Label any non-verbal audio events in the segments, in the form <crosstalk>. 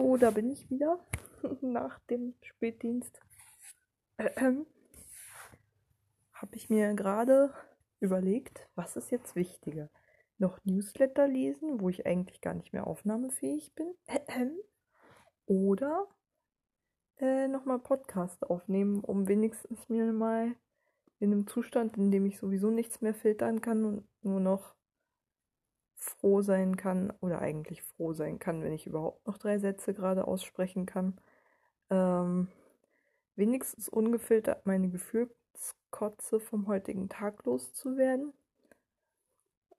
So, da bin ich wieder <laughs> nach dem Spätdienst. Ähm, Habe ich mir gerade überlegt, was ist jetzt wichtiger? Noch Newsletter lesen, wo ich eigentlich gar nicht mehr aufnahmefähig bin? Ähm, oder äh, nochmal Podcast aufnehmen, um wenigstens mir mal in einem Zustand, in dem ich sowieso nichts mehr filtern kann und nur noch froh sein kann oder eigentlich froh sein kann, wenn ich überhaupt noch drei Sätze gerade aussprechen kann. Ähm, wenigstens ungefiltert meine Gefühlskotze vom heutigen Tag loszuwerden.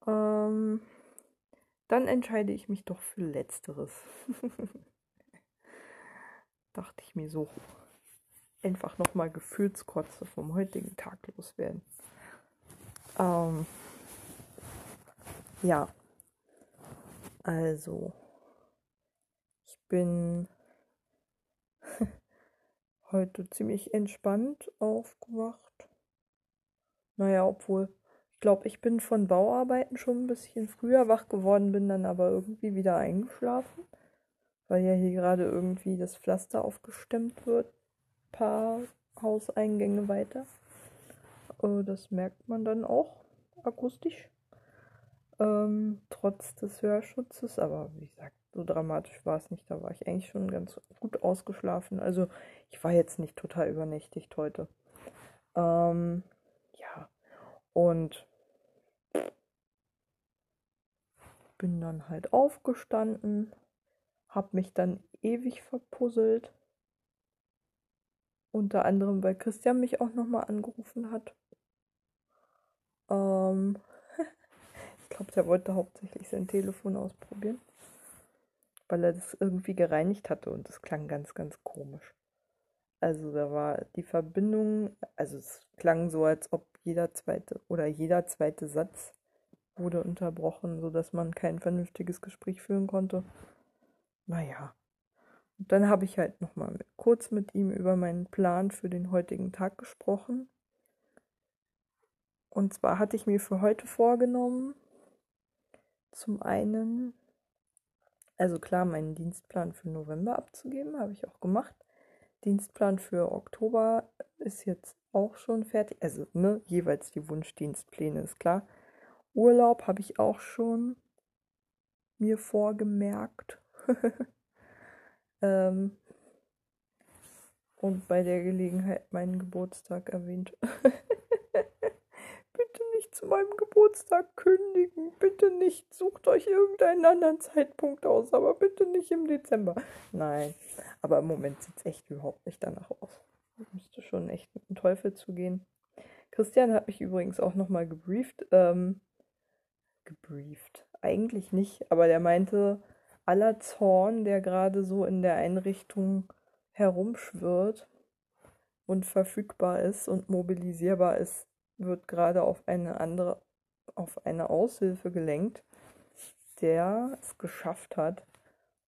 Ähm, dann entscheide ich mich doch für Letzteres. <laughs> Dachte ich mir so. Einfach nochmal Gefühlskotze vom heutigen Tag loswerden. Ähm, ja, also, ich bin <laughs> heute ziemlich entspannt aufgewacht. Naja, obwohl, ich glaube, ich bin von Bauarbeiten schon ein bisschen früher wach geworden, bin dann aber irgendwie wieder eingeschlafen, weil ja hier gerade irgendwie das Pflaster aufgestemmt wird. Ein paar Hauseingänge weiter. Äh, das merkt man dann auch akustisch ähm, trotz des Hörschutzes. Aber wie gesagt, so dramatisch war es nicht. Da war ich eigentlich schon ganz gut ausgeschlafen. Also ich war jetzt nicht total übernächtigt heute. Ähm, ja, und bin dann halt aufgestanden, hab mich dann ewig verpuzzelt. Unter anderem, weil Christian mich auch nochmal angerufen hat. Ähm, glaube, der wollte hauptsächlich sein Telefon ausprobieren, weil er das irgendwie gereinigt hatte und das klang ganz, ganz komisch. Also da war die Verbindung, also es klang so, als ob jeder zweite oder jeder zweite Satz wurde unterbrochen, sodass man kein vernünftiges Gespräch führen konnte. Naja. Und dann habe ich halt nochmal kurz mit ihm über meinen Plan für den heutigen Tag gesprochen. Und zwar hatte ich mir für heute vorgenommen, zum einen, also klar, meinen Dienstplan für November abzugeben, habe ich auch gemacht. Dienstplan für Oktober ist jetzt auch schon fertig. Also, ne, jeweils die Wunschdienstpläne ist klar. Urlaub habe ich auch schon mir vorgemerkt. <laughs> ähm, und bei der Gelegenheit meinen Geburtstag erwähnt. <laughs> zu meinem Geburtstag kündigen. Bitte nicht. Sucht euch irgendeinen anderen Zeitpunkt aus, aber bitte nicht im Dezember. Nein, aber im Moment sieht es echt überhaupt nicht danach aus. Ich müsste schon echt mit dem Teufel zugehen. Christian hat mich übrigens auch nochmal gebrieft. Ähm, gebrieft. Eigentlich nicht, aber der meinte, aller Zorn, der gerade so in der Einrichtung herumschwirrt und verfügbar ist und mobilisierbar ist, wird gerade auf eine andere, auf eine Aushilfe gelenkt, der es geschafft hat,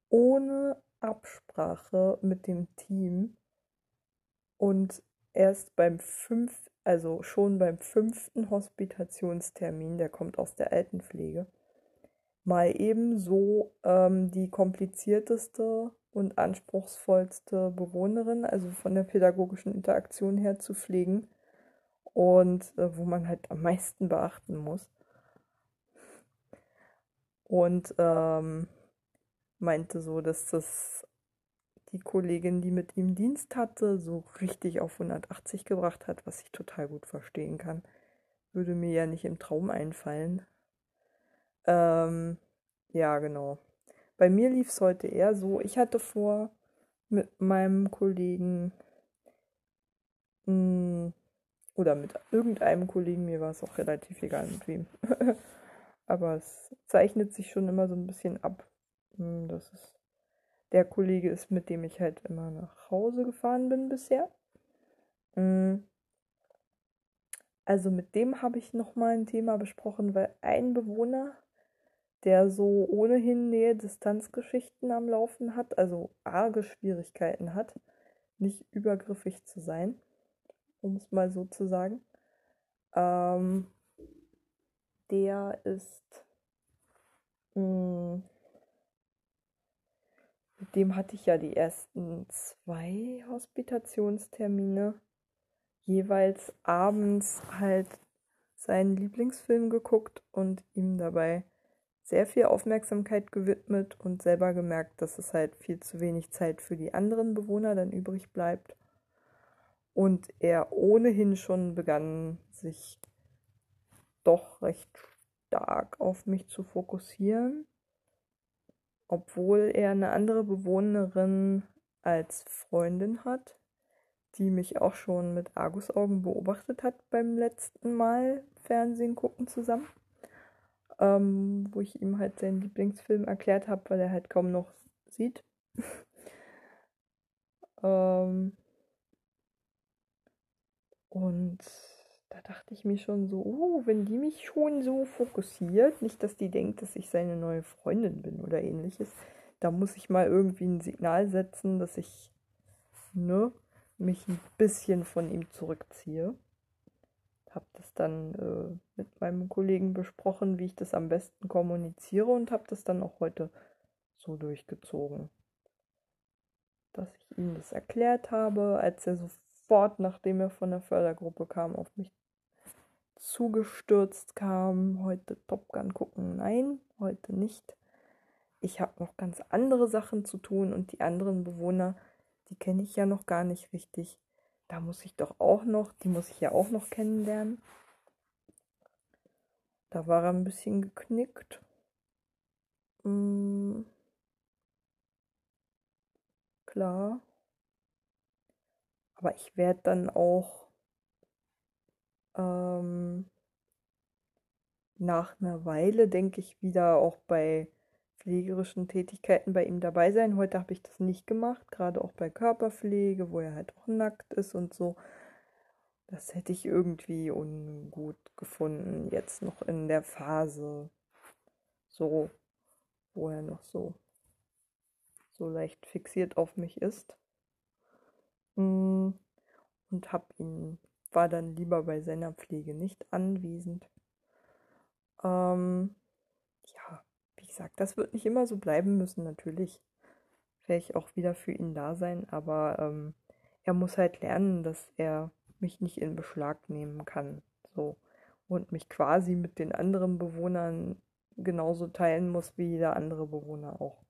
ohne Absprache mit dem Team und erst beim fünf, also schon beim fünften Hospitationstermin, der kommt aus der Altenpflege, mal eben so ähm, die komplizierteste und anspruchsvollste Bewohnerin, also von der pädagogischen Interaktion her zu pflegen, und äh, wo man halt am meisten beachten muss. Und ähm, meinte so, dass das die Kollegin, die mit ihm Dienst hatte, so richtig auf 180 gebracht hat, was ich total gut verstehen kann. Würde mir ja nicht im Traum einfallen. Ähm, ja, genau. Bei mir lief es heute eher so, ich hatte vor, mit meinem Kollegen mh, hm, oder mit irgendeinem Kollegen, mir war es auch relativ egal mit wem. <laughs> Aber es zeichnet sich schon immer so ein bisschen ab, hm, dass es der Kollege ist, mit dem ich halt immer nach Hause gefahren bin bisher. Hm. Also mit dem habe ich nochmal ein Thema besprochen, weil ein Bewohner, der so ohnehin Nähe-Distanz-Geschichten am Laufen hat, also arge Schwierigkeiten hat, nicht übergriffig zu sein um es mal so zu sagen. Ähm, der ist mh, hm, dem hatte ich ja die ersten zwei Hospitationstermine jeweils abends halt seinen Lieblingsfilm geguckt und ihm dabei sehr viel Aufmerksamkeit gewidmet und selber gemerkt, dass es halt viel zu wenig Zeit für die anderen Bewohner dann übrig bleibt. Und er ohnehin schon begann, sich doch recht stark auf mich zu fokussieren, obwohl er eine andere Bewohnerin als Freundin hat, die mich auch schon mit Argusaugen beobachtet hat beim letzten Mal Fernsehen gucken zusammen ähm, wo ich ihm halt seinen Lieblingsfilm erklärt habe, weil er halt kaum noch sieht. <laughs> ähm, und da dachte ich mir schon so, oh, wenn die mich schon so fokussiert, nicht, dass die denkt, dass ich seine neue Freundin bin oder ähnliches, da muss ich mal irgendwie ein Signal setzen, dass ich ne, mich ein bisschen von ihm zurückziehe habe das dann äh, mit meinem Kollegen besprochen, wie ich das am besten kommuniziere und habe das dann auch heute so durchgezogen. Dass ich ihm das erklärt habe, als er sofort, nachdem er von der Fördergruppe kam, auf mich zugestürzt kam, heute Top Gun gucken. Nein, heute nicht. Ich habe noch ganz andere Sachen zu tun und die anderen Bewohner, die kenne ich ja noch gar nicht richtig da muss ich doch auch noch, die muss ich ja auch noch kennenlernen. Da war er ein bisschen geknickt. Hm. Klar. Aber ich werde dann auch ähm, nach einer Weile, denke ich, wieder auch bei pflegerischen Tätigkeiten bei ihm dabei sein. Heute habe ich das nicht gemacht, gerade auch bei Körperpflege, wo er halt auch nackt ist und so. Das hätte ich irgendwie ungut gefunden, jetzt noch in der Phase, so, wo er noch so, so leicht fixiert auf mich ist. Und hab ihn, war dann lieber bei seiner Pflege nicht anwesend. Ähm, ja, gesagt, das wird nicht immer so bleiben müssen, natürlich. Werde ich auch wieder für ihn da sein, aber ähm, er muss halt lernen, dass er mich nicht in Beschlag nehmen kann. So. Und mich quasi mit den anderen Bewohnern genauso teilen muss wie jeder andere Bewohner auch.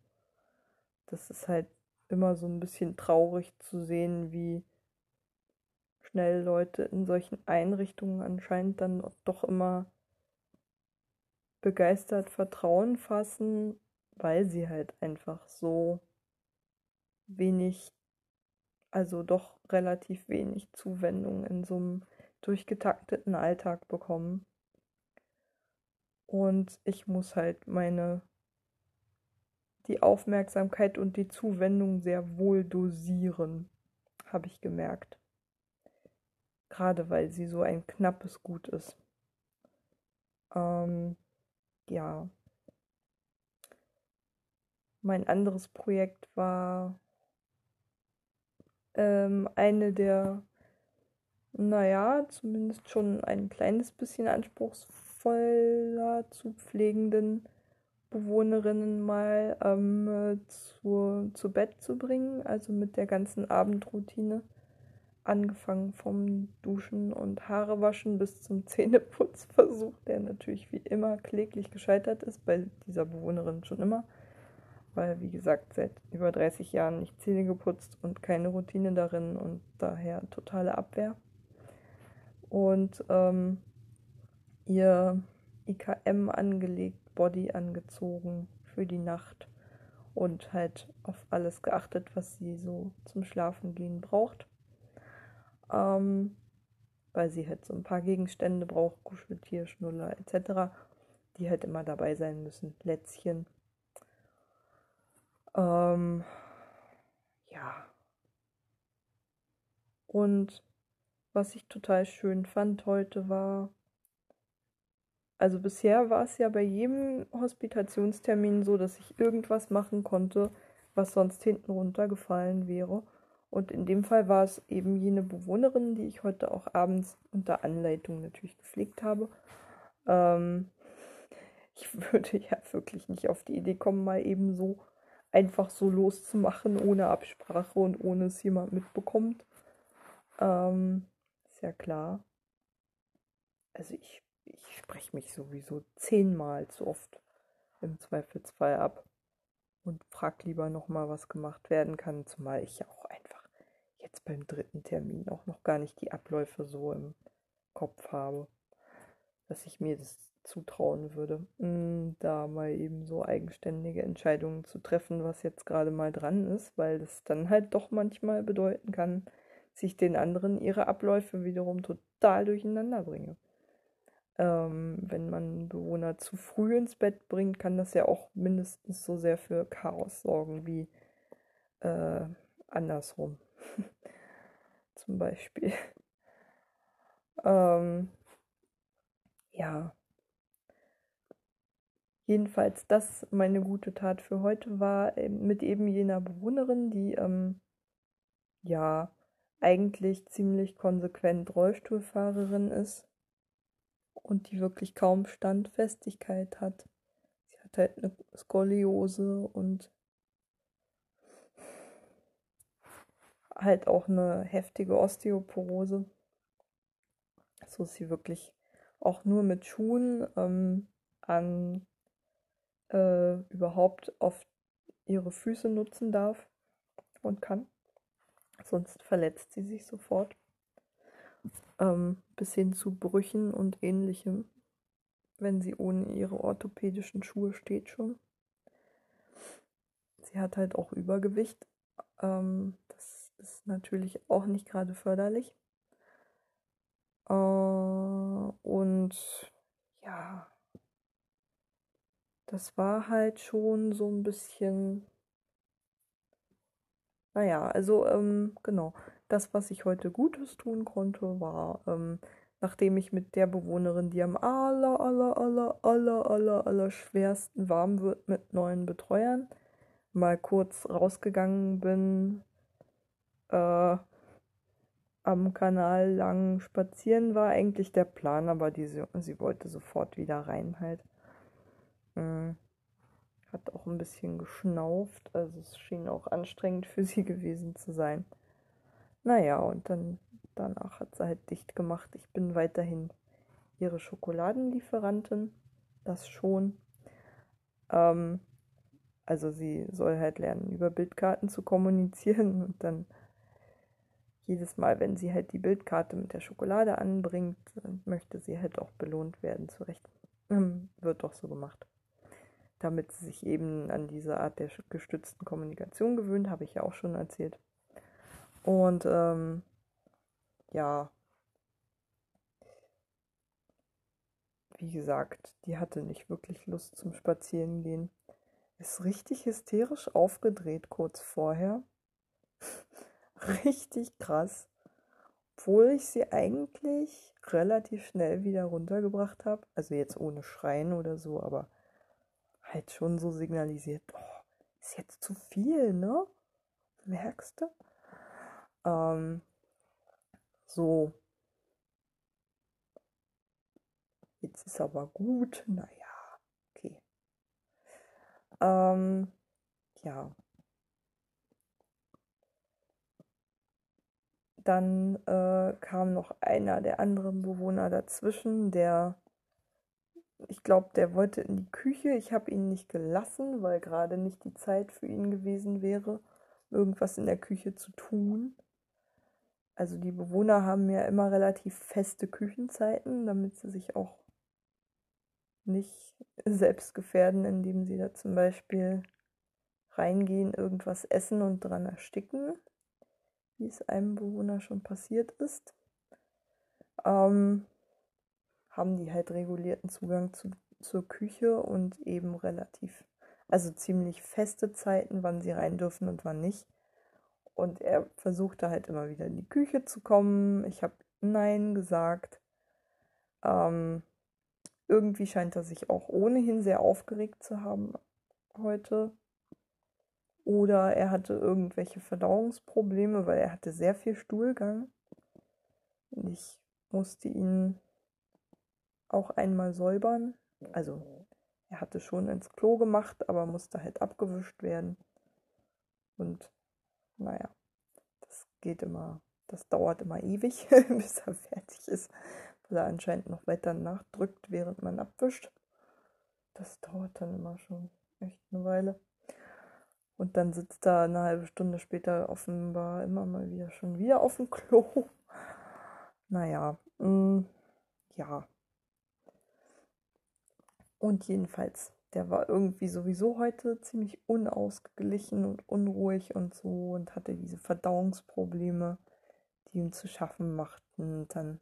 Das ist halt immer so ein bisschen traurig zu sehen, wie schnell Leute in solchen Einrichtungen anscheinend dann doch immer begeistert Vertrauen fassen, weil sie halt einfach so wenig, also doch relativ wenig Zuwendung in so einem durchgetakteten Alltag bekommen. Und ich muss halt meine die Aufmerksamkeit und die Zuwendung sehr wohl dosieren, habe ich gemerkt. Gerade weil sie so ein knappes Gut ist. Ähm, ja, mein anderes Projekt war ähm, eine der, naja, zumindest schon ein kleines bisschen anspruchsvoller zu pflegenden Bewohnerinnen mal ähm, zu, zu Bett zu bringen, also mit der ganzen Abendroutine angefangen vom Duschen und Haarewaschen bis zum Zähneputzversuch, der natürlich wie immer kläglich gescheitert ist, bei dieser Bewohnerin schon immer, weil wie gesagt seit über 30 Jahren nicht Zähne geputzt und keine Routine darin und daher totale Abwehr. Und ähm, ihr IKM angelegt, Body angezogen für die Nacht und halt auf alles geachtet, was sie so zum Schlafengehen braucht ähm, weil sie halt so ein paar Gegenstände braucht, Kuscheltier, Schnuller etc., die halt immer dabei sein müssen. Lätzchen. Ähm, ja. Und was ich total schön fand heute war, also bisher war es ja bei jedem Hospitationstermin so, dass ich irgendwas machen konnte, was sonst hinten runtergefallen wäre. Und in dem Fall war es eben jene Bewohnerin, die ich heute auch abends unter Anleitung natürlich gepflegt habe. Ähm, ich <laughs> würde ja wirklich nicht auf die Idee kommen, mal eben so einfach so loszumachen, ohne Absprache und ohne es jemand mitbekommt. Ähm, ist ja klar. Also ich, ich spreche mich sowieso zehnmal zu oft im Zweifelsfall ab und frag lieber nochmal, was gemacht werden kann, zumal ich ja auch einfach jetzt beim dritten Termin auch noch gar nicht die Abläufe so im Kopf habe, dass ich mir das zutrauen würde, hm, da mal eben so eigenständige Entscheidungen zu treffen, was jetzt gerade mal dran ist, weil das dann halt doch manchmal bedeuten kann, sich den anderen ihre Abläufe wiederum total durcheinander bringe. Ähm, wenn man Bewohner zu früh ins Bett bringt, kann das ja auch mindestens so sehr für Chaos sorgen wie äh, andersrum. <laughs> Zum Beispiel. ähm, ja. Jedenfalls, das meine gute Tat für heute war mit eben jener Bewohnerin, die ähm, ja eigentlich ziemlich konsequent Rollstuhlfahrerin ist und die wirklich kaum Standfestigkeit hat. Sie hat halt eine Skoliose und halt auch eine heftige Osteoporose. So ist sie wirklich auch nur mit Schuhen ähm, an äh, überhaupt auf ihre Füße nutzen darf und kann. Sonst verletzt sie sich sofort. Ähm, bis hin zu Brüchen und ähnlichem, wenn sie ohne ihre orthopädischen Schuhe steht schon. Sie hat halt auch Übergewicht. Ähm, das ist natürlich auch nicht gerade förderlich. Äh, und ja, das war halt schon so ein bisschen. Naja, also ähm, genau das, was ich heute Gutes tun konnte, war, ähm, nachdem ich mit der Bewohnerin, die am aller, aller, aller, aller, aller, aller schwersten warm wird mit neuen Betreuern, mal kurz rausgegangen bin, äh, am Kanal lang spazieren war eigentlich der Plan, aber die, sie wollte sofort wieder rein halt. Mhm. Hat auch ein bisschen geschnauft, also es schien auch anstrengend für sie <laughs> gewesen zu sein. Naja, und dann danach hat sie halt dicht gemacht. Ich bin weiterhin ihre Schokoladenlieferantin. Das schon. Ähm, also sie soll halt lernen, über Bildkarten zu kommunizieren <laughs> und dann jedes Mal, wenn sie halt die Bildkarte mit der Schokolade anbringt, möchte sie halt auch belohnt werden, zurecht. Ähm, wird doch so gemacht. Damit sie sich eben an diese Art der gestützten Kommunikation gewöhnt, habe ich ja auch schon erzählt. Und ähm, ja, wie gesagt, die hatte nicht wirklich Lust zum Spazierengehen. Ist richtig hysterisch aufgedreht kurz vorher. <laughs> richtig krass. Obwohl ich sie eigentlich relativ schnell wieder runtergebracht habe. Also jetzt ohne Schreien oder so, aber halt schon so signalisiert, oh, ist jetzt zu viel, ne? Merkst du? Ähm, so. Jetzt ist aber gut. Naja, okay. Ähm, ja. Dann äh, kam noch einer der anderen Bewohner dazwischen, der, ich glaube, der wollte in die Küche. Ich habe ihn nicht gelassen, weil gerade nicht die Zeit für ihn gewesen wäre, irgendwas in der Küche zu tun also die Bewohner haben ja immer relativ feste Küchenzeiten, damit sie sich auch nicht selbst gefährden, indem sie da zum Beispiel reingehen, irgendwas essen und dran ersticken, wie es einem Bewohner schon passiert ist. Ähm, haben die halt regulierten Zugang zu, zur Küche und eben relativ, also ziemlich feste Zeiten, wann sie rein dürfen und wann nicht. Und er versuchte halt immer wieder in die Küche zu kommen. Ich habe Nein gesagt. Ähm, irgendwie scheint er sich auch ohnehin sehr aufgeregt zu haben heute. Oder er hatte irgendwelche Verdauungsprobleme, weil er hatte sehr viel Stuhlgang. Und ich musste ihn auch einmal säubern. Also er hatte schon ins Klo gemacht, aber musste halt abgewischt werden. Und naja, das geht immer, das dauert immer ewig, <laughs> bis er fertig ist, weil er anscheinend noch weiter nachdrückt, während man abwischt. Das dauert dann immer schon echt eine Weile. Und dann sitzt er eine halbe Stunde später offenbar immer mal wieder schon wieder auf dem Klo. Naja, mh, mm, ja. Und jedenfalls, der war irgendwie sowieso heute ziemlich unausgeglichen und unruhig und so und hatte diese Verdauungsprobleme, die ihm zu schaffen machten. Und dann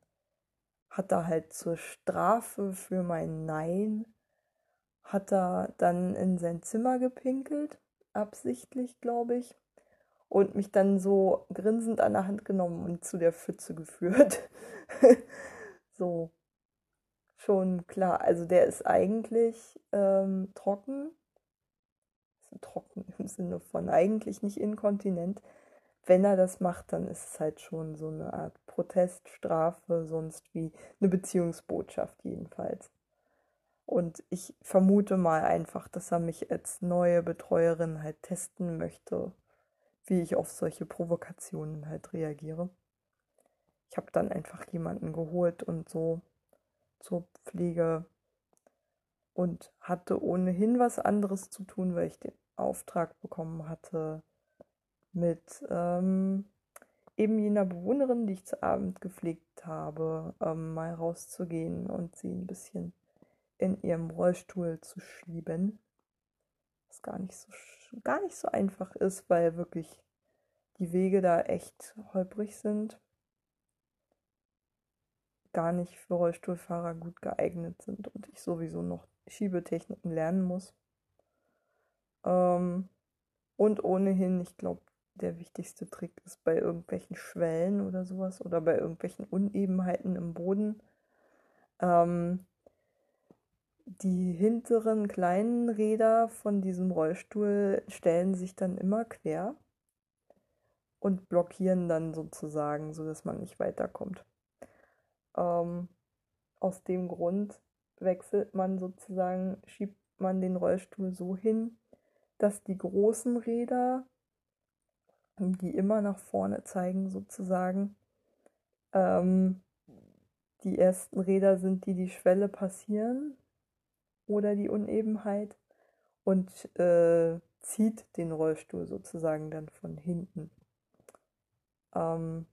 hat er halt zur Strafe für mein Nein, hat er dann in sein Zimmer gepinkelt, absichtlich, glaube ich, und mich dann so grinsend an der Hand genommen und zu der Pfütze geführt. <laughs> so, schon klar. Also der ist eigentlich ähm, trocken. Trocken im Sinne von eigentlich nicht inkontinent. Wenn er das macht, dann ist es halt schon so eine Art Proteststrafe, sonst wie eine Beziehungsbotschaft jedenfalls. Und ich vermute mal einfach, dass er mich als neue Betreuerin halt testen möchte, wie ich auf solche Provokationen halt reagiere. Ich habe dann einfach jemanden geholt und so zur Pflege und hatte ohnehin was anderes zu tun, weil ich den Auftrag bekommen hatte, mit ähm, eben jener Bewohnerin, die ich zu Abend gepflegt habe, ähm, mal rauszugehen und sie ein bisschen in ihrem Rollstuhl zu schieben. Was gar nicht so, gar nicht so einfach ist, weil wirklich die Wege da echt holprig sind gar nicht für Rollstuhlfahrer gut geeignet sind und ich sowieso noch Schiebetechniken lernen muss. Ähm, und ohnehin, ich glaube, der wichtigste Trick ist bei irgendwelchen Schwellen oder sowas oder bei irgendwelchen Unebenheiten im Boden. Ähm, die hinteren kleinen Räder von diesem Rollstuhl stellen sich dann immer quer und blockieren dann sozusagen, sodass man nicht weiterkommt. Ähm, aus dem Grund wechselt man sozusagen, schiebt man den Rollstuhl so hin, dass die großen Räder, die immer nach vorne zeigen sozusagen, ähm, die ersten Räder sind, die die Schwelle passieren oder die Unebenheit und äh, zieht den Rollstuhl sozusagen dann von hinten. Ähm,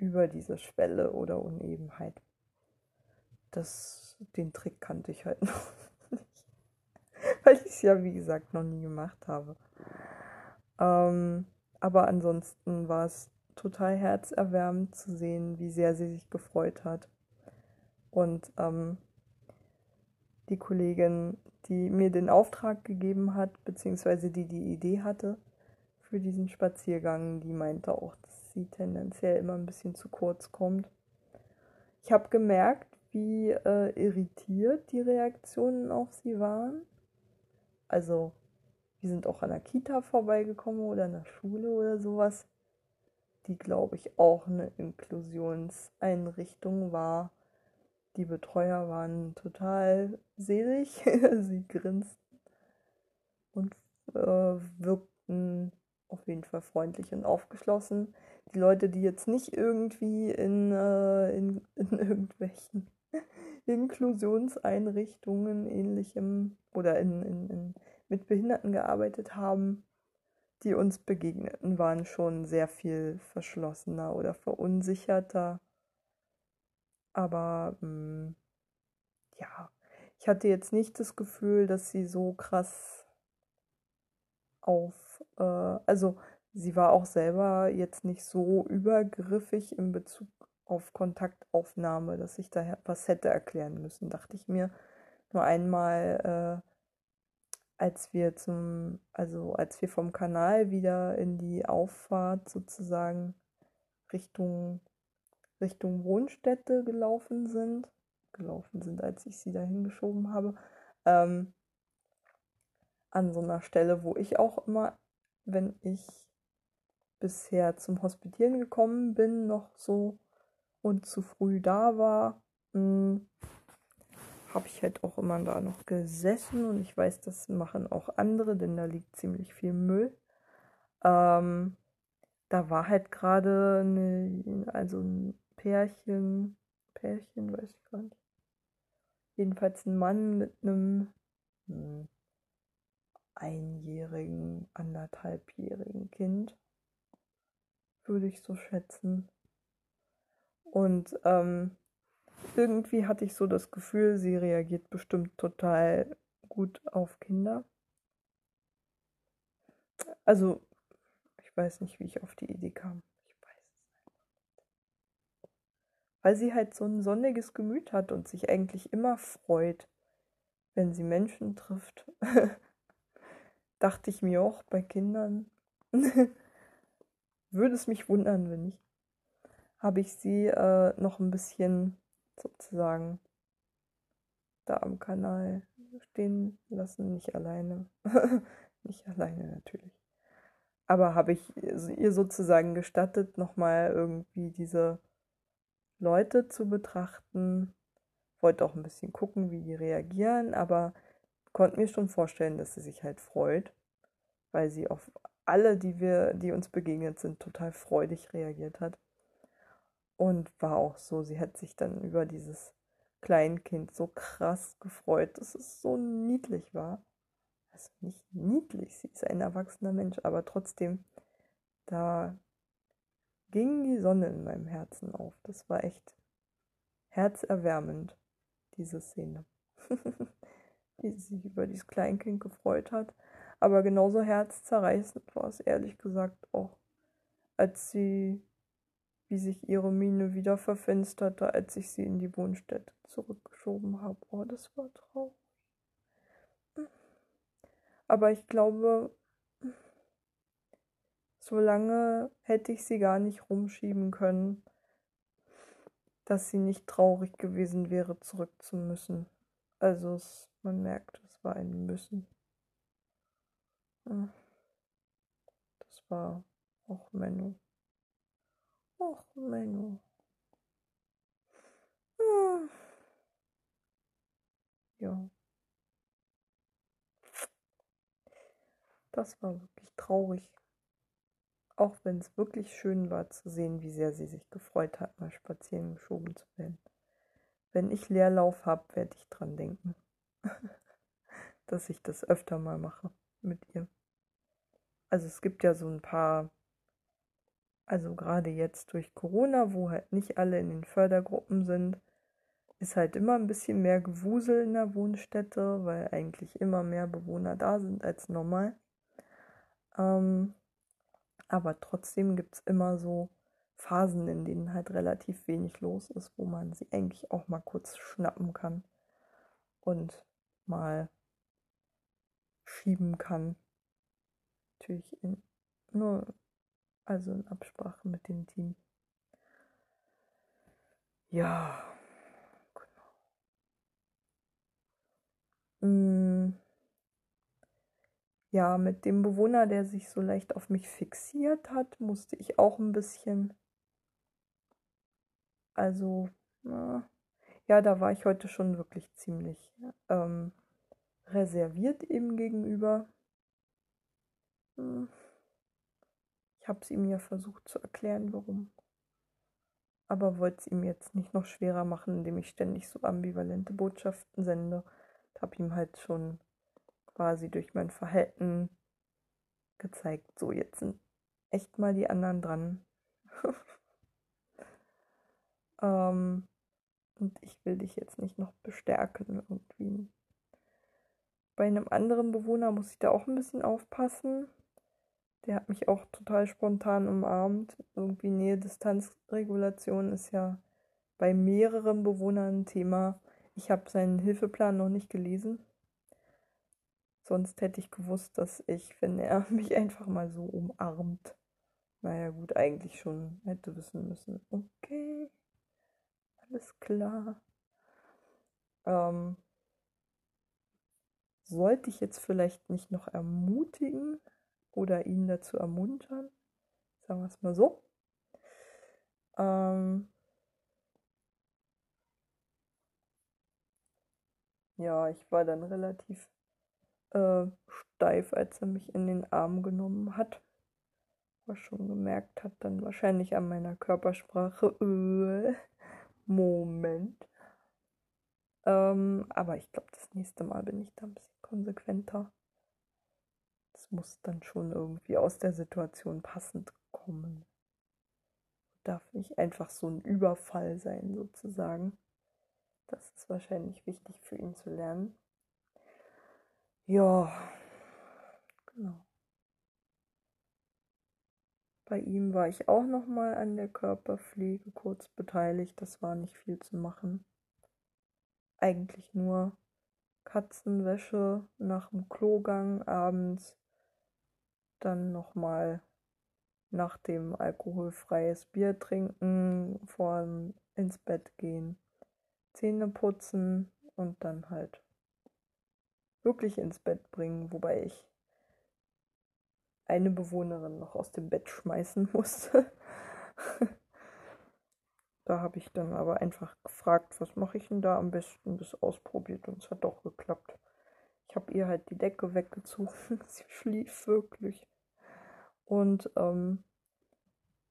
über diese Schwelle oder Unebenheit. Das, den Trick kannte ich halt <laughs> noch nicht, weil ich es ja, wie gesagt, noch nie gemacht habe. Ähm, aber ansonsten war es total herzerwärmend zu sehen, wie sehr sie sich gefreut hat. Und ähm, die Kollegin, die mir den Auftrag gegeben hat, beziehungsweise die die Idee hatte für diesen Spaziergang, die meinte auch, sie tendenziell immer ein bisschen zu kurz kommt. Ich habe gemerkt, wie äh, irritiert die Reaktionen auf sie waren. Also, wir sind auch an der Kita vorbeigekommen oder an der Schule oder sowas, die, glaube ich, auch eine Inklusionseinrichtung war. Die Betreuer waren total selig, <laughs> sie grinsten und äh, wirkten auf jeden Fall freundlich und aufgeschlossen die Leute, die jetzt nicht irgendwie in, äh, in, <laughs> in irgendwelchen Inklusionseinrichtungen ähnlichem oder in, in, in, mit Behinderten gearbeitet haben, die uns begegneten, waren schon sehr viel verschlossener oder verunsicherter. Aber mh, hm, ja, ich hatte jetzt nicht das Gefühl, dass sie so krass auf, äh, also Sie war auch selber jetzt nicht so übergriffig in Bezug auf Kontaktaufnahme, dass ich da was hätte erklären müssen, dachte ich mir. Nur einmal, äh, als wir zum, also als wir vom Kanal wieder in die Auffahrt sozusagen Richtung, Richtung Wohnstätte gelaufen sind, gelaufen sind, als ich sie da hingeschoben habe, ähm, an so einer Stelle, wo ich auch immer, wenn ich bisher zum Hospitieren gekommen bin, noch so und zu früh da war, hm, habe ich halt auch immer da noch gesessen und ich weiß, das machen auch andere, denn da liegt ziemlich viel Müll. ähm, da war halt gerade also ein Pärchen, Pärchen, weiß ich gar nicht. Jedenfalls ein Mann mit einem hm, einjährigen, anderthalbjährigen Kind, würde ich so schätzen. Und ähm, irgendwie hatte ich so das Gefühl, sie reagiert bestimmt total gut auf Kinder. Also, ich weiß nicht, wie ich auf die Idee kam. Ich weiß es nicht. Weil sie halt so ein sonniges Gemüt hat und sich eigentlich immer freut, wenn sie Menschen trifft. <laughs> Dachte ich mir auch bei Kindern. <laughs> Würde es mich wundern, wenn nicht. Habe ich sie äh, noch ein bisschen sozusagen da am Kanal stehen lassen. Nicht alleine. <laughs> nicht alleine natürlich. Aber habe ich ihr sozusagen gestattet, nochmal irgendwie diese Leute zu betrachten. Wollte auch ein bisschen gucken, wie die reagieren, aber konnte mir schon vorstellen, dass sie sich halt freut, weil sie auf alle, die wir, die uns begegnet sind, total freudig reagiert hat. Und war auch so, sie hat sich dann über dieses Kleinkind so krass gefreut, dass es so niedlich war. Also nicht niedlich, sie ist ein erwachsener Mensch, aber trotzdem, da ging die Sonne in meinem Herzen auf. Das war echt herzerwärmend, diese Szene. <laughs> Sie sich über dieses Kleinkind gefreut hat. Aber genauso herzzerreißend war es ehrlich gesagt auch, als sie wie sich ihre Miene wieder verfinsterte, als ich sie in die Wohnstätte zurückgeschoben habe. Oh, das war traurig. Aber ich glaube, so lange hätte ich sie gar nicht rumschieben können, dass sie nicht traurig gewesen wäre, zurück zu müssen. Also es, man merkt, es war ein Müssen. Das war auch Menno. Och, Menno. Hm. Ja. Das war wirklich traurig. Auch wenn es wirklich schön war zu sehen, wie sehr sie sich gefreut hat, mal spazieren geschoben zu werden. Wenn ich Leerlauf habe, werde ich dran denken, <laughs> dass ich das öfter mal mache mit ihr. Also es gibt ja so ein paar also gerade jetzt durch Corona, wo halt nicht alle in den Fördergruppen sind, ist halt immer ein bisschen mehr Gewusel in der Wohnstätte, weil eigentlich immer mehr Bewohner da sind als normal. Ähm, aber trotzdem gibt es immer so Phasen, in denen halt relativ wenig los ist, wo man sie eigentlich auch mal kurz schnappen kann und mal schieben kann. Natürlich in, nur also in Absprache mit dem Team. Ja, genau. Mm. Ja, mit dem Bewohner, der sich so leicht auf mich fixiert hat, musste ich auch ein bisschen. Also, na, ja, da war ich heute schon wirklich ziemlich ähm, reserviert ihm gegenüber. Hm. Ich habe es ihm ja versucht zu erklären, warum. Aber wollte es ihm jetzt nicht noch schwerer machen, indem ich ständig so ambivalente Botschaften sende. Ich habe ihm halt schon quasi durch mein Verhalten gezeigt, so jetzt sind echt mal die anderen dran. <laughs> ähm, und ich will dich jetzt nicht noch bestärken irgendwie. Bei einem anderen Bewohner muss ich da auch ein bisschen aufpassen. Der hat mich auch total spontan umarmt. Irgendwie Nähe-Distanz-Regulation ist ja bei mehreren Bewohnern ein Thema. Ich habe seinen Hilfeplan noch nicht gelesen. Sonst hätte ich gewusst, dass ich, wenn er <laughs> mich einfach mal so umarmt, naja gut, eigentlich schon hätte wissen müssen. Okay, alles klar. Ähm, sollte ich jetzt vielleicht nicht noch ermutigen, oder ihn dazu ermuntern. Sagen wir es mal so. Ähm ja, ich war dann relativ äh, steif, als er mich in den Arm genommen hat. aber schon gemerkt hat, dann wahrscheinlich an meiner Körpersprache. Äh, Moment. Ähm, aber ich glaube, das nächste Mal bin ich da ein bisschen konsequenter. Es muss dann schon irgendwie aus der Situation passend kommen. Darf nicht einfach so ein Überfall sein, sozusagen. Das ist wahrscheinlich wichtig für ihn zu lernen. Ja, genau. Bei ihm war ich auch noch mal an der Körperpflege kurz beteiligt. Das war nicht viel zu machen. Eigentlich nur Katzenwäsche nach dem Klogang abends, dann noch mal nach dem alkoholfreies Bier trinken, vor ins Bett gehen, Zähne putzen und dann halt wirklich ins Bett bringen, wobei ich eine Bewohnerin noch aus dem Bett schmeißen <laughs> musste. Da habe ich dann aber einfach gefragt, was mache ich denn da am besten, das ausprobiert und es hat doch geklappt. Ich habe ihr halt die Decke weggezogen, <laughs> sie schlief wirklich. Und ähm,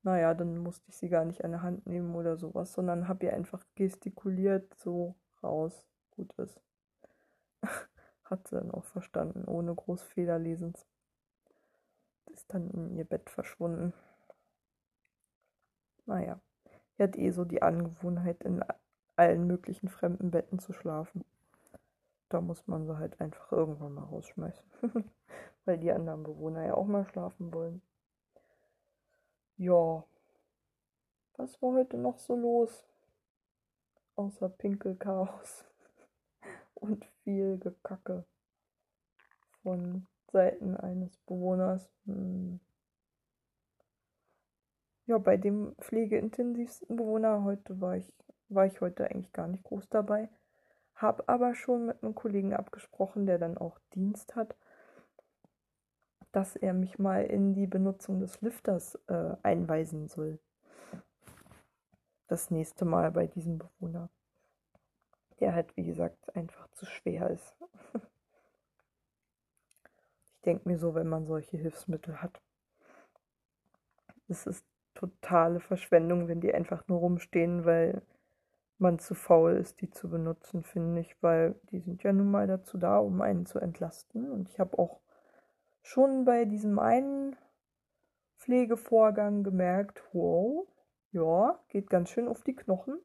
naja, dann musste ich sie gar nicht an der Hand nehmen oder sowas, sondern habe ihr einfach gestikuliert, so raus, gut ist. <laughs> Hat sie dann auch verstanden, ohne groß Fehlerlesens. Ist dann in ihr Bett verschwunden. Naja, sie hat eh so die Angewohnheit, in allen möglichen fremden Betten zu schlafen. Da muss man sie halt einfach irgendwann mal rausschmeißen. <laughs> Weil die anderen Bewohner ja auch mal schlafen wollen. Ja. Was war heute noch so los? Außer Pinkelchaos <laughs> und viel Gekacke von Seiten eines Bewohners. Hm. Ja, bei dem pflegeintensivsten Bewohner heute war ich, war ich heute eigentlich gar nicht groß dabei. Hab aber schon mit einem Kollegen abgesprochen, der dann auch Dienst hat dass er mich mal in die Benutzung des Lifters äh, einweisen soll. Das nächste Mal bei diesem Bewohner. Der halt, wie gesagt, einfach zu schwer ist. <laughs> ich denke mir so, wenn man solche Hilfsmittel hat, es ist totale Verschwendung, wenn die einfach nur rumstehen, weil man zu faul ist, die zu benutzen, finde ich, weil die sind ja nun mal dazu da, um einen zu entlasten. Und ich habe auch schon bei diesem einen Pflegevorgang gemerkt, wow, ja, geht ganz schön auf die Knochen.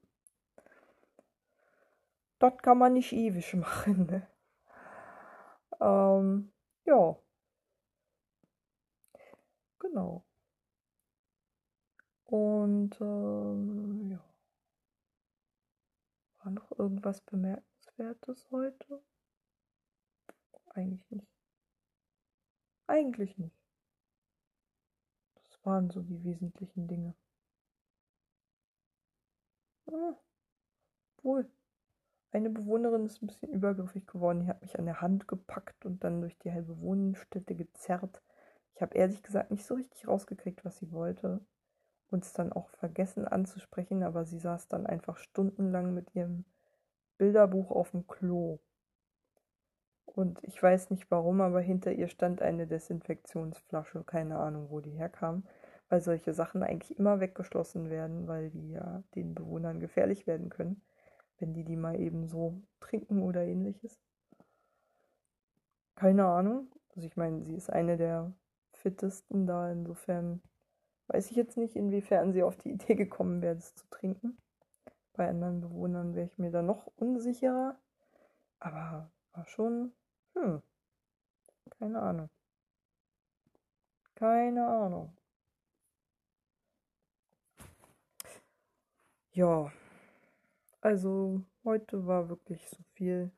Das kann man nicht ewig <laughs> machen. Ne? Ähm, ja. Genau. Und ähm, ja. War noch irgendwas Bemerkenswertes heute? Eigentlich nicht. Eigentlich nicht. Das waren so die wesentlichen Dinge. Ah, wohl. Eine Bewohnerin ist ein bisschen übergriffig geworden. Die hat mich an der Hand gepackt und dann durch die halbe Wohnstätte gezerrt. Ich habe ehrlich gesagt nicht so richtig rausgekriegt, was sie wollte. Uns dann auch vergessen anzusprechen, aber sie saß dann einfach stundenlang mit ihrem Bilderbuch auf dem Klo. Und ich weiß nicht warum, aber hinter ihr stand eine Desinfektionsflasche. Keine Ahnung, wo die herkam. Weil solche Sachen eigentlich immer weggeschlossen werden, weil die ja den Bewohnern gefährlich werden können, wenn die die mal eben so trinken oder ähnliches. Keine Ahnung. Also ich meine, sie ist eine der fittesten da. Insofern weiß ich jetzt nicht, inwiefern sie auf die Idee gekommen wäre, das zu trinken. Bei anderen Bewohnern wäre ich mir da noch unsicherer. Aber war schon hm. Keine Ahnung. Keine Ahnung. Ja. Also heute war wirklich so viel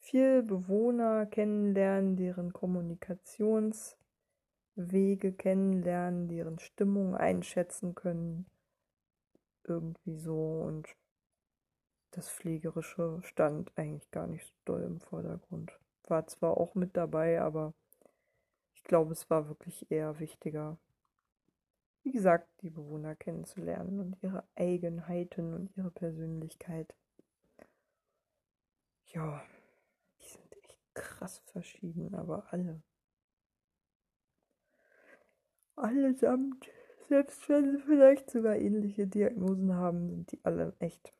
viel Bewohner kennenlernen, deren Kommunikationswege kennenlernen, deren Stimmung einschätzen können. Irgendwie so und das Pflegerische stand eigentlich gar nicht so doll im Vordergrund. War zwar auch mit dabei, aber ich glaube, es war wirklich eher wichtiger, wie gesagt, die Bewohner kennenzulernen und ihre Eigenheiten und ihre Persönlichkeit. Ja, die sind echt krass verschieden, aber alle. Allesamt, selbst wenn sie vielleicht sogar ähnliche Diagnosen haben, sind die alle echt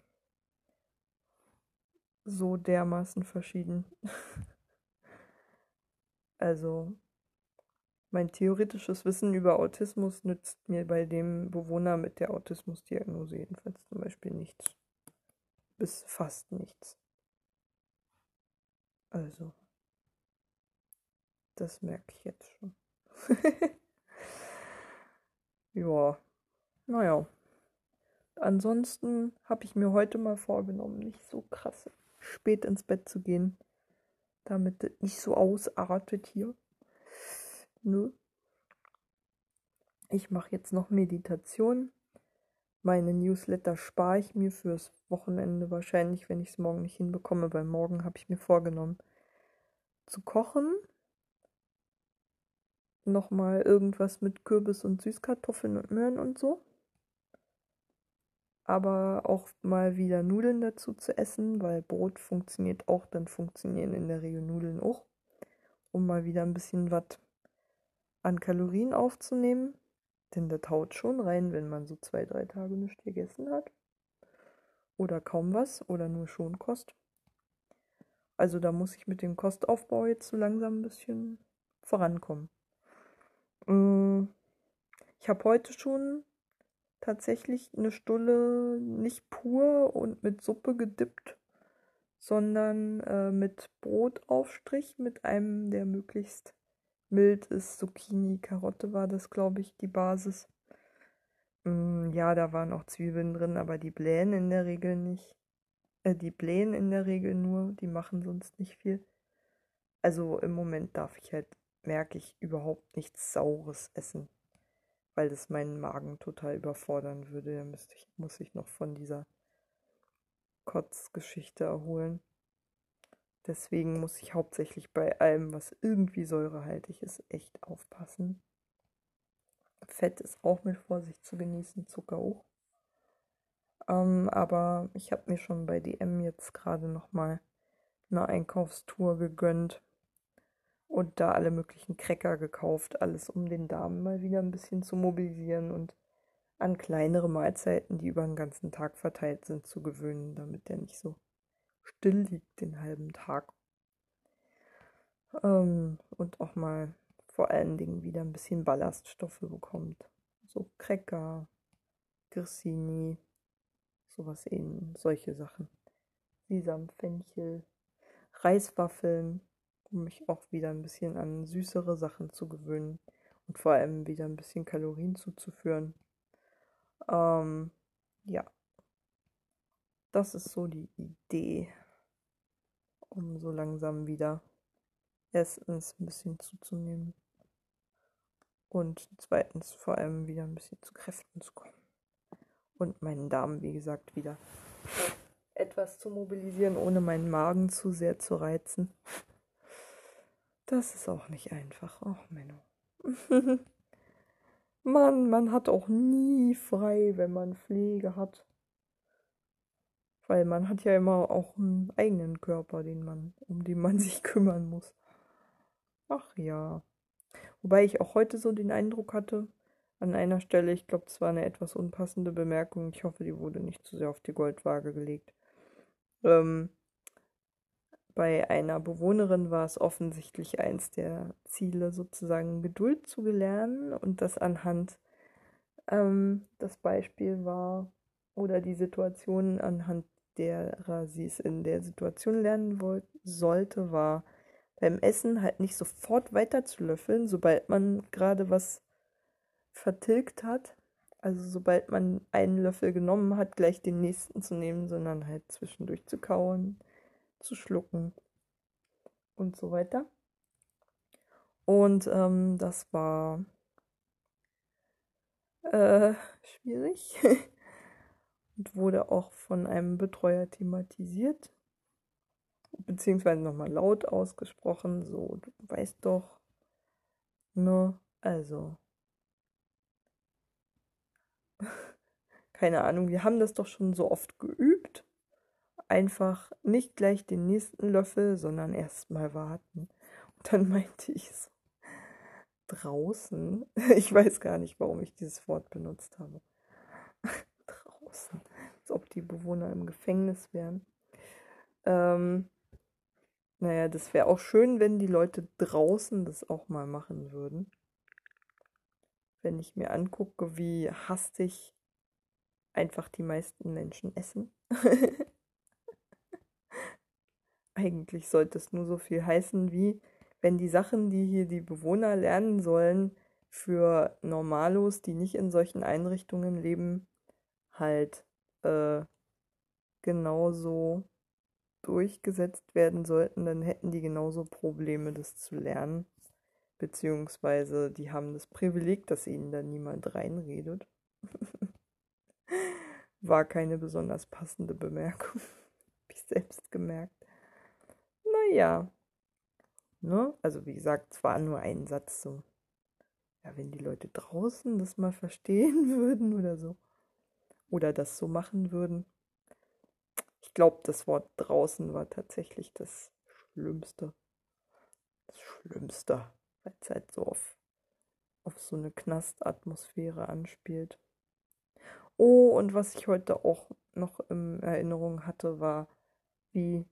so dermaßen verschieden. <laughs> also mein theoretisches Wissen über Autismus nützt mir bei dem Bewohner mit der Autismusdiagnose jedenfalls zum Beispiel nichts. Bis fast nichts. Also, das merke ich jetzt schon. <laughs> ja, naja. Ansonsten habe ich mir heute mal vorgenommen, nicht so krass spät ins Bett zu gehen, damit es nicht so ausartet hier. Nö. Ich mache jetzt noch Meditation. Meine Newsletter spare ich mir fürs Wochenende wahrscheinlich, wenn ich es morgen nicht hinbekomme, weil morgen habe ich mir vorgenommen zu kochen. Nochmal irgendwas mit Kürbis und Süßkartoffeln und Möhren und so. Aber auch mal wieder Nudeln dazu zu essen, weil Brot funktioniert auch, dann funktionieren in der Regel Nudeln auch. Um mal wieder ein bisschen was an Kalorien aufzunehmen. Denn das haut schon rein, wenn man so zwei, drei Tage nichts gegessen hat. Oder kaum was oder nur Schonkost. Also da muss ich mit dem Kostaufbau jetzt so langsam ein bisschen vorankommen. Mm, ich habe heute schon tatsächlich eine Stulle nicht pur und mit Suppe gedippt, sondern äh, mit Brotaufstrich, mit einem, der möglichst mild ist. Zucchini, Karotte war das, glaube ich, die Basis. Mm, ja, da waren auch Zwiebeln drin, aber die blähen in der Regel nicht. Äh, die blähen in der Regel nur, die machen sonst nicht viel. Also im Moment darf ich halt, merke ich, überhaupt nichts Saures essen, weil das meinen Magen total überfordern würde. Da müsste ich, muss ich noch von dieser Kotzgeschichte erholen. Deswegen muss ich hauptsächlich bei allem, was irgendwie säurehaltig ist, echt aufpassen. Fett ist auch mit Vorsicht zu genießen, Zucker auch. Ähm, aber ich habe mir schon bei DM jetzt gerade nochmal eine Einkaufstour gegönnt und da alle möglichen Cracker gekauft, alles um den Darm mal wieder ein bisschen zu mobilisieren und an kleinere Mahlzeiten, die über den ganzen Tag verteilt sind, zu gewöhnen, damit der nicht so still liegt den halben Tag. Ähm, und auch mal vor allen Dingen wieder ein bisschen Ballaststoffe bekommt. So Cracker, Grissini, sowas eben, solche Sachen. Sesam, Fenchel, Reiswaffeln, um mich auch wieder ein bisschen an süßere Sachen zu gewöhnen und vor allem wieder ein bisschen Kalorien zuzuführen. Ähm, ja, das ist so die Idee, um so langsam wieder erstens ein bisschen zuzunehmen und zweitens vor allem wieder ein bisschen zu Kräften zu kommen und meinen Darm, wie gesagt, wieder etwas zu mobilisieren, ohne meinen Magen zu sehr zu reizen. Das ist auch nicht einfach. Ach, Menno. <laughs> Mann, man hat auch nie frei, wenn man Pflege hat. Weil man hat ja immer auch einen eigenen Körper, den man, um den man <laughs> sich kümmern muss. Ach ja. Wobei ich auch heute so den Eindruck hatte, an einer Stelle, ich glaube, es war eine etwas unpassende Bemerkung, ich hoffe, die wurde nicht zu sehr auf die Goldwaage gelegt. Ähm, bei einer Bewohnerin war es offensichtlich eins der Ziele, sozusagen Geduld zu lernen und das anhand ähm, das Beispiel war oder die Situation anhand derer sie es in der Situation lernen wollte, sollte, war beim Essen halt nicht sofort weiter zu löffeln, sobald man gerade was vertilgt hat. Also sobald man einen Löffel genommen hat, gleich den nächsten zu nehmen, sondern halt zwischendurch zu kauen, zu schlucken und so weiter. Und ähm, das war äh, schwierig. <laughs> und wurde auch von einem Betreuer thematisiert, beziehungsweise nochmal laut ausgesprochen, so, du weißt doch, ne, also, <laughs> keine Ahnung, wir haben das doch schon so oft geübt, einfach nicht gleich den nächsten Löffel, sondern erst mal warten. Und dann meinte ich so, draußen. <laughs> Ich weiß gar nicht, warum ich dieses Wort benutzt habe. <laughs> draußen. Als ob die Bewohner im Gefängnis wären. Ähm, naja, das wäre auch schön, wenn die Leute draußen das auch mal machen würden. Wenn ich mir angucke, wie hastig einfach die meisten Menschen essen. <laughs> Eigentlich sollte es nur so viel heißen wie, wenn die Sachen, die hier die Bewohner lernen sollen, für Normalos, die nicht in solchen Einrichtungen leben, halt äh, genauso durchgesetzt werden sollten, dann hätten die genauso Probleme, das zu lernen. Beziehungsweise die haben das Privileg, dass ihnen da niemand reinredet. <laughs> War keine besonders passende Bemerkung. <laughs> Hab ich selbst gemerkt. Naja. Ne? Also wie gesagt, es war nur ein Satz so. Ja, wenn die Leute draußen das mal verstehen <laughs> würden oder so. Oder das so machen würden. Ich glaube, das Wort draußen war tatsächlich das Schlimmste. Das Schlimmste. Weil es halt so auf, auf so eine Knastatmosphäre anspielt. Oh, und was ich heute auch noch in Erinnerung hatte, war, wie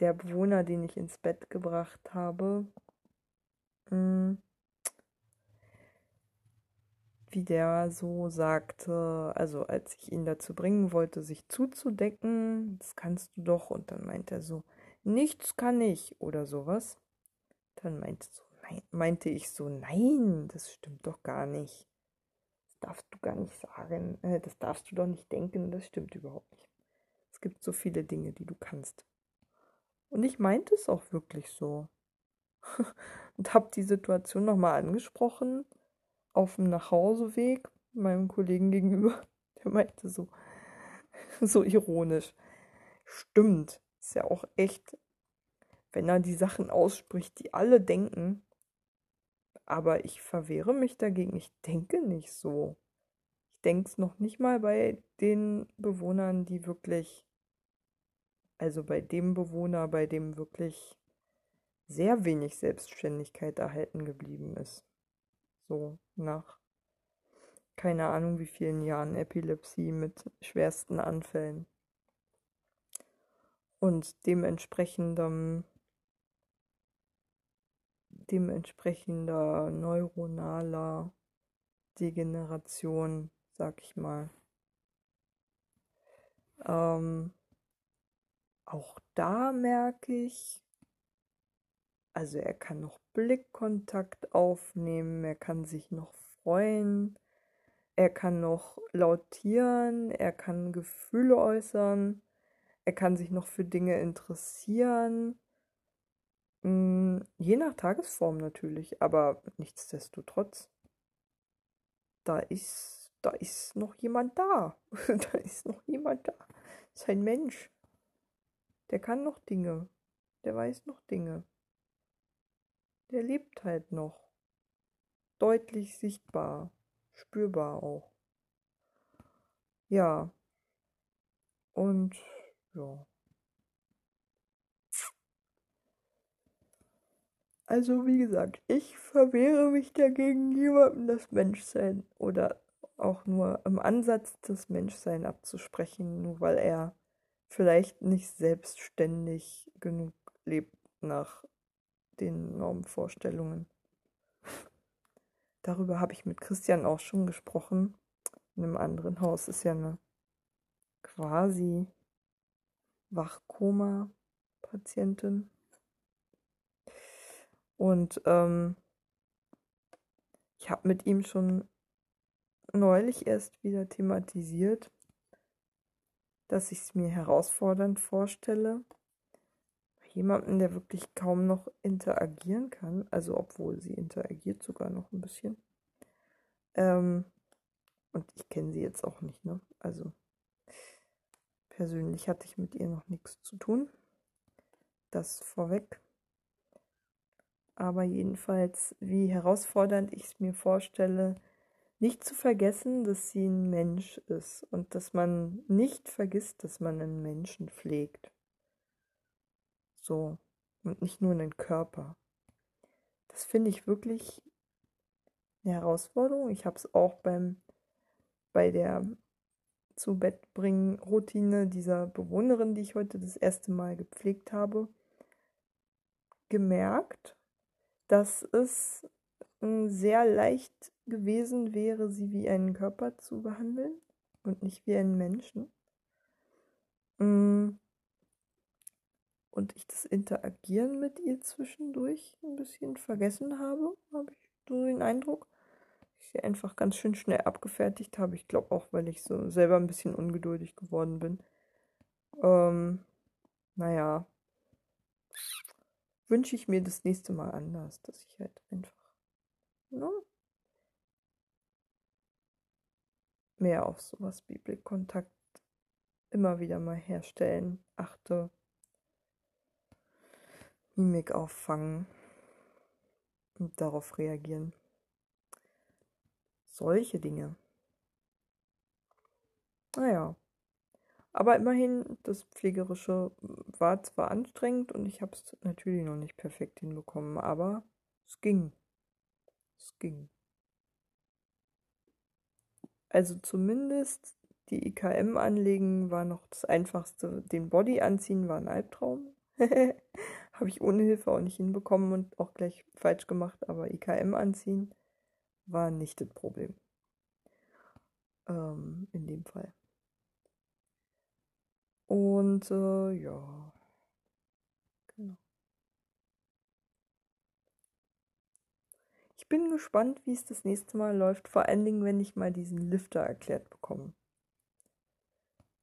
der Bewohner, den ich ins Bett gebracht habe, hm, wie der so sagte, also als ich ihn dazu bringen wollte, sich zuzudecken, das kannst du doch, und dann meint er so, nichts kann ich oder sowas. Dann meinte, so, nein, meinte ich so, nein, das stimmt doch gar nicht. Das darfst du gar nicht sagen, äh, das darfst du doch nicht denken, das stimmt überhaupt nicht. Es gibt so viele Dinge, die du kannst. Und ich meinte es auch wirklich so. <laughs> und habe die Situation nochmal angesprochen auf dem Nachhauseweg meinem Kollegen gegenüber. <laughs> Der meinte so, <laughs> so ironisch. Stimmt, ist ja auch echt, wenn er die Sachen ausspricht, die alle denken. Aber ich verwehre mich dagegen. Ich denke nicht so. Ich denke es noch nicht mal bei den Bewohnern, die wirklich, also bei dem Bewohner, bei dem wirklich sehr wenig Selbstständigkeit erhalten geblieben ist so nach keine Ahnung wie vielen Jahren Epilepsie mit schwersten Anfällen. Und dementsprechendem dementsprechender neuronaler Degeneration, sag ich mal. Ähm, auch da merke ich, also er kann noch Blickkontakt aufnehmen, er kann sich noch freuen, er kann noch lautieren, er kann Gefühle äußern, er kann sich noch für Dinge interessieren. Hm, je nach Tagesform natürlich, aber nichtsdestotrotz, da ist, da ist noch jemand da. <laughs> da ist noch jemand da. Das ist ein Mensch. Der kann noch Dinge. Der weiß noch Dinge der lebt halt noch. Deutlich sichtbar, spürbar auch. Ja. Und ja. Also wie gesagt, ich verwehre mich dagegen, jemandem das Menschsein oder auch nur im Ansatz das Menschsein abzusprechen, nur weil er vielleicht nicht selbstständig genug lebt nach den Normvorstellungen. Darüber habe ich mit Christian auch schon gesprochen. In einem anderen Haus ist ja eine quasi Wachkoma-Patientin. Und ähm, ich habe mit ihm schon neulich erst wieder thematisiert, dass ich es mir herausfordernd vorstelle, jemanden, der wirklich kaum noch interagieren kann, also obwohl sie interagiert sogar noch ein bisschen. Ähm, und ich kenne sie jetzt auch nicht, ne? Also persönlich hatte ich mit ihr noch nichts zu tun. Das vorweg. Aber jedenfalls, wie herausfordernd ich es mir vorstelle, nicht zu vergessen, dass sie ein Mensch ist und dass man nicht vergisst, dass man einen Menschen pflegt. So. Und nicht nur einen Körper. Das finde ich wirklich eine Herausforderung. Ich habe es auch beim, bei der zu Bett bringen Routine dieser Bewohnerin, die ich heute das erste Mal gepflegt habe, gemerkt, dass es hm, sehr leicht gewesen wäre, sie wie einen Körper zu behandeln und nicht wie einen Menschen. Hm. Und ich das Interagieren mit ihr zwischendurch ein bisschen vergessen habe, habe ich so den Eindruck. Ich sie einfach ganz schön schnell abgefertigt habe. Ich glaube auch, weil ich so selber ein bisschen ungeduldig geworden bin. Ähm, naja, wünsche ich mir das nächste Mal anders, dass ich halt einfach ne, mehr auf sowas wie Blickkontakt immer wieder mal herstellen, achte, Mimik auffangen und darauf reagieren. Solche Dinge. Naja. Aber immerhin, das Pflegerische war zwar anstrengend und ich habe es natürlich noch nicht perfekt hinbekommen, aber es ging. Es ging. Also zumindest die IKM anlegen war noch das Einfachste. Den Body anziehen war ein Albtraum. <laughs> Habe ich ohne Hilfe auch nicht hinbekommen und auch gleich falsch gemacht, aber IKM anziehen war nicht das Problem. Ähm, in dem Fall. Und äh, ja, Ich bin gespannt, wie es das nächste Mal läuft, vor allen Dingen, wenn ich mal diesen Lifter erklärt bekomme.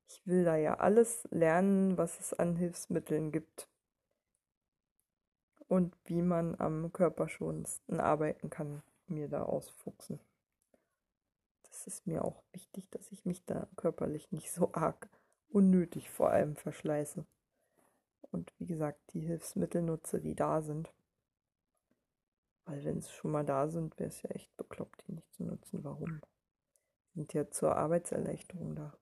Ich will da ja alles lernen, was es an Hilfsmitteln gibt und wie man am körperschonendsten arbeiten kann, mir da ausfuchsen. Das ist mir auch wichtig, dass ich mich da körperlich nicht so arg unnötig vor allem verschleiße. Und wie gesagt, die Hilfsmittel nutze, die da sind. Weil wenn sie schon mal da sind, wäre es ja echt bekloppt, die nicht zu nutzen. Warum? Die sind ja zur Arbeitserleichterung da.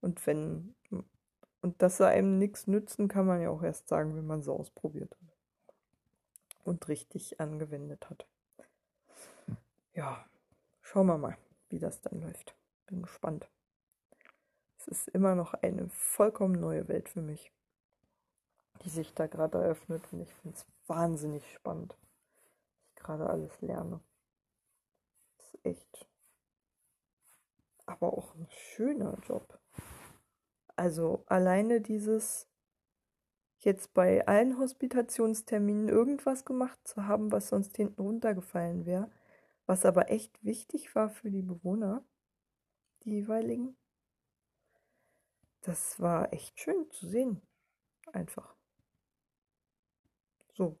Und wenn und dass sie einem nichts nützen, kann man ja auch erst sagen, wenn man sie ausprobiert hat. Und richtig angewendet hat. Ja, schauen wir mal, wie das dann läuft. Bin gespannt ist immer noch eine vollkommen neue Welt für mich, die sich da gerade eröffnet. Und ich finde es wahnsinnig spannend, was ich gerade alles lerne. Das ist echt. Aber auch ein schöner Job. Also alleine dieses jetzt bei allen Hospitationsterminen irgendwas gemacht zu haben, was sonst hinten runtergefallen wäre, was aber echt wichtig war für die Bewohner, die jeweiligen, das war echt schön zu sehen. Einfach. So.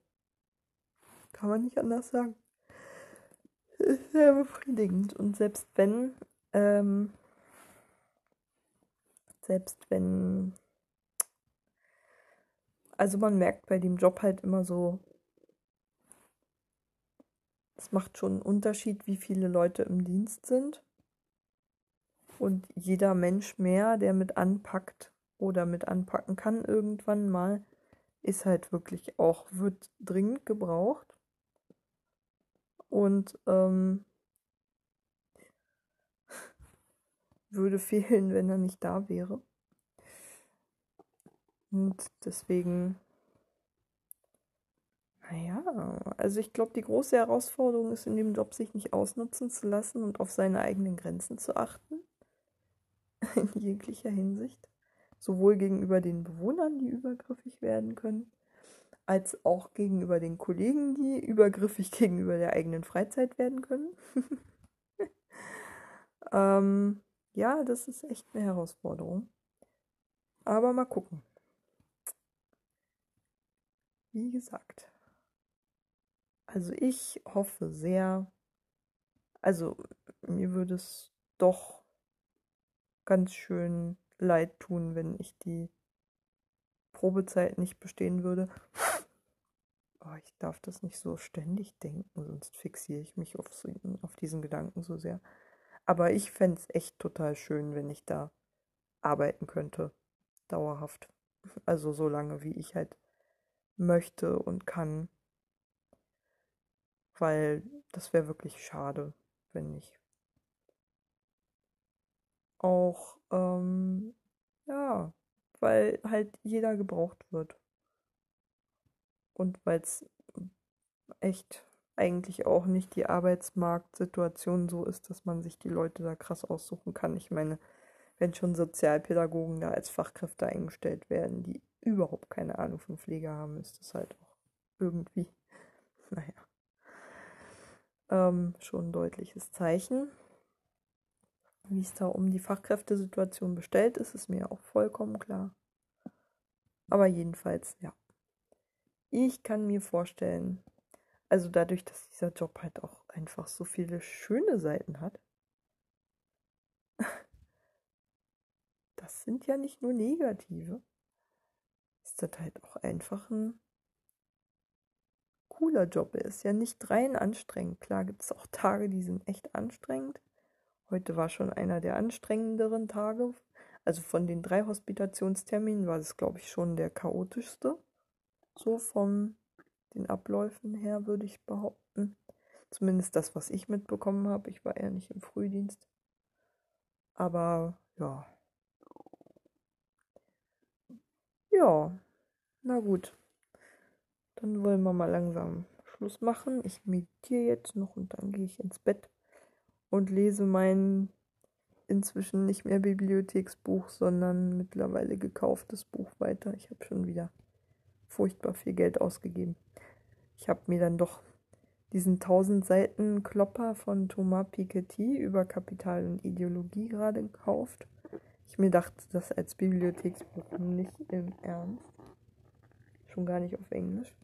Kann man nicht anders sagen. Sehr befriedigend. Und selbst wenn, ähm, selbst wenn, also man merkt bei dem Job halt immer so, es macht schon einen Unterschied, wie viele Leute im Dienst sind. Und jeder Mensch mehr, der mit anpackt oder mit anpacken kann irgendwann mal, ist halt wirklich auch, wird dringend gebraucht. Und ähm, <laughs> würde fehlen, wenn er nicht da wäre. Und deswegen, naja, also ich glaube, die große Herausforderung ist in dem Job, sich nicht ausnutzen zu lassen und auf seine eigenen Grenzen zu achten <laughs> in jeglicher Hinsicht, sowohl gegenüber den Bewohnern, die übergriffig werden können, als auch gegenüber den Kollegen, die übergriffig <laughs> gegenüber der eigenen Freizeit werden können. <laughs> ähm, ja, das ist echt eine Herausforderung. Aber mal gucken. Wie gesagt. Also ich hoffe sehr, also mir würde es doch ganz schön leid tun, wenn ich die Probezeit nicht bestehen würde. <laughs> Oh, ich darf das nicht so ständig denken, sonst fixiere ich mich auf, auf diesen Gedanken so sehr. Aber ich fände es echt total schön, wenn ich da arbeiten könnte. Dauerhaft. Also so lange, wie ich halt möchte und kann. Weil das wäre wirklich schade, wenn nicht. Auch, ähm, ja, weil halt jeder gebraucht wird. Und weil es echt eigentlich auch nicht die Arbeitsmarktsituation so ist, dass man sich die Leute da krass aussuchen kann. Ich meine, wenn schon Sozialpädagogen da als Fachkräfte eingestellt werden, die überhaupt keine Ahnung von Pflege haben, ist das halt auch irgendwie, <laughs> naja, ähm, schon ein deutliches Zeichen. Wie es da um die Fachkräftesituation bestellt ist, ist mir auch vollkommen klar. Aber jedenfalls, ja. Ich kann mir vorstellen, also dadurch, dass dieser Job halt auch einfach so viele schöne Seiten hat, <laughs> das sind ja nicht nur negative, ist das halt auch einfach ein cooler Job. Er ist ja nicht rein anstrengend. Klar gibt es auch Tage, die sind echt anstrengend. Heute war schon einer der anstrengenderen Tage. Also von den drei Hospitationsterminen war es, glaube ich, schon der chaotischste. So von den Abläufen her, würde ich behaupten. Zumindest das, was ich mitbekommen habe. Ich war ja nicht im Frühdienst. Aber ja. Ja, na gut. Dann wollen wir mal langsam Schluss machen. Ich meditiere jetzt noch und dann gehe ich ins Bett und lese mein inzwischen nicht mehr Bibliotheksbuch, sondern mittlerweile gekauftes Buch weiter. Ich habe schon wieder furchtbar viel Geld ausgegeben. Ich habe mir dann doch diesen 1000 Seiten Klopper von Thomas Piketty über Kapital und Ideologie gerade gekauft. Ich mir dachte, das als Bibliotheksbuch nicht im Ernst. Schon gar nicht auf Englisch.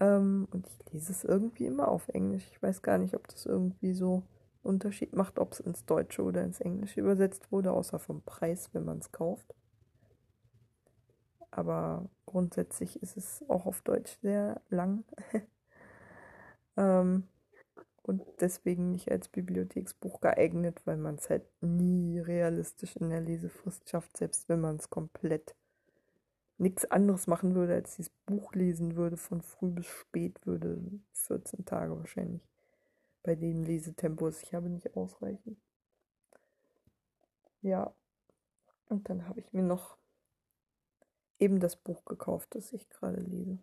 Ähm, und ich lese es irgendwie immer auf Englisch. Ich weiß gar nicht, ob das irgendwie so Unterschied macht, ob es ins Deutsche oder ins Englische übersetzt wurde, außer vom Preis, wenn man es kauft. Aber grundsätzlich ist es auch auf Deutsch sehr lang. <laughs> ähm, und deswegen nicht als Bibliotheksbuch geeignet, weil man es halt nie realistisch in der Lesefrist schafft, selbst wenn man es komplett nichts anderes machen würde, als dieses Buch lesen würde, von früh bis spät würde 14 Tage wahrscheinlich bei dem Lesetempo ist. Ich habe nicht ausreichend. Ja, und dann habe ich mir noch eben das Buch gekauft, das ich gerade lese.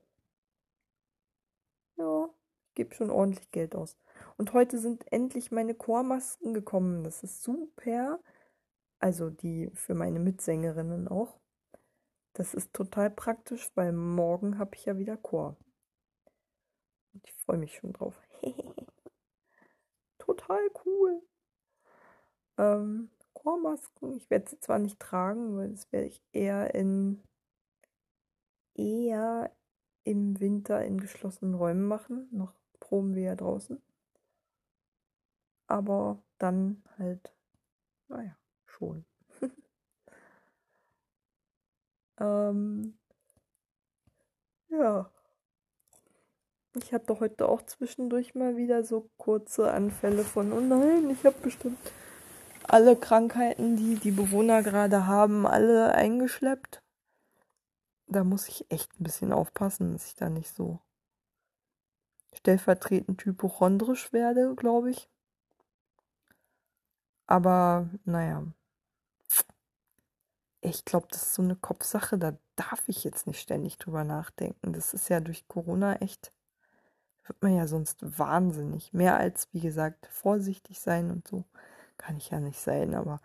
Ja, ich gebe schon ordentlich Geld aus. Und heute sind endlich meine Chormasken gekommen. Das ist super. Also die für meine Mitsängerinnen auch. Das ist total praktisch, weil morgen habe ich ja wieder Chor. Und ich freue mich schon drauf. <laughs> total cool. Ähm, Chormasken. Ich werde sie zwar nicht tragen, weil das werde ich eher in eher im Winter in geschlossenen Räumen machen. Noch proben wir ja draußen. Aber dann halt, naja, schon. <laughs> Ähm, ja. Ich hatte heute auch zwischendurch mal wieder so kurze Anfälle von, oh nein, ich habe bestimmt alle Krankheiten, die die Bewohner gerade haben, alle eingeschleppt. Da muss ich echt ein bisschen aufpassen, dass ich da nicht so stellvertretend hypochondrisch werde, glaube ich. Aber naja, ich glaube, das ist so eine Kopfsache, da darf ich jetzt nicht ständig drüber nachdenken. Das ist ja durch Corona echt, wird man ja sonst wahnsinnig. Mehr als, wie gesagt, vorsichtig sein und so kann ich ja nicht sein. Aber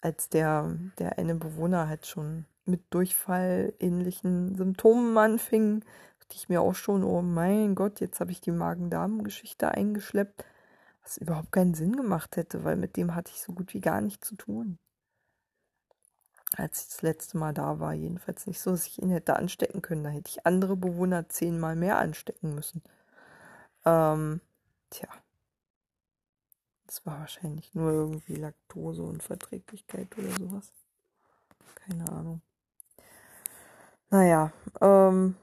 als der, der eine Bewohner halt schon mit Durchfall ähnlichen Symptomen anfing, dachte ich mir auch schon, oh mein Gott, jetzt habe ich die Magen-Darm-Geschichte eingeschleppt, was überhaupt keinen Sinn gemacht hätte, weil mit dem hatte ich so gut wie gar nichts zu tun als ich das letzte Mal da war. Jedenfalls nicht so, dass ich ihn hätte anstecken können. Da hätte ich andere Bewohner zehnmal mehr anstecken müssen. Ähm, tja. Das war wahrscheinlich nur irgendwie Laktose und Verträglichkeit oder sowas. Keine Ahnung. Naja, ähm,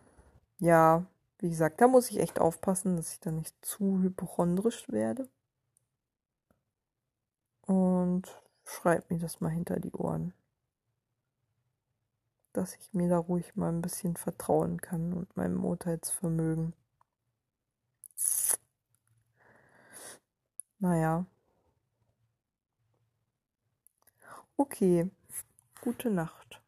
ja, wie gesagt, da muss ich echt aufpassen, dass ich da nicht zu hypochondrisch werde. Und schreib mir das mal hinter die Ohren dass ich mir da ruhig mal ein bisschen vertrauen kann und meinem Urteilsvermögen. Naja. Okay. Gute Nacht.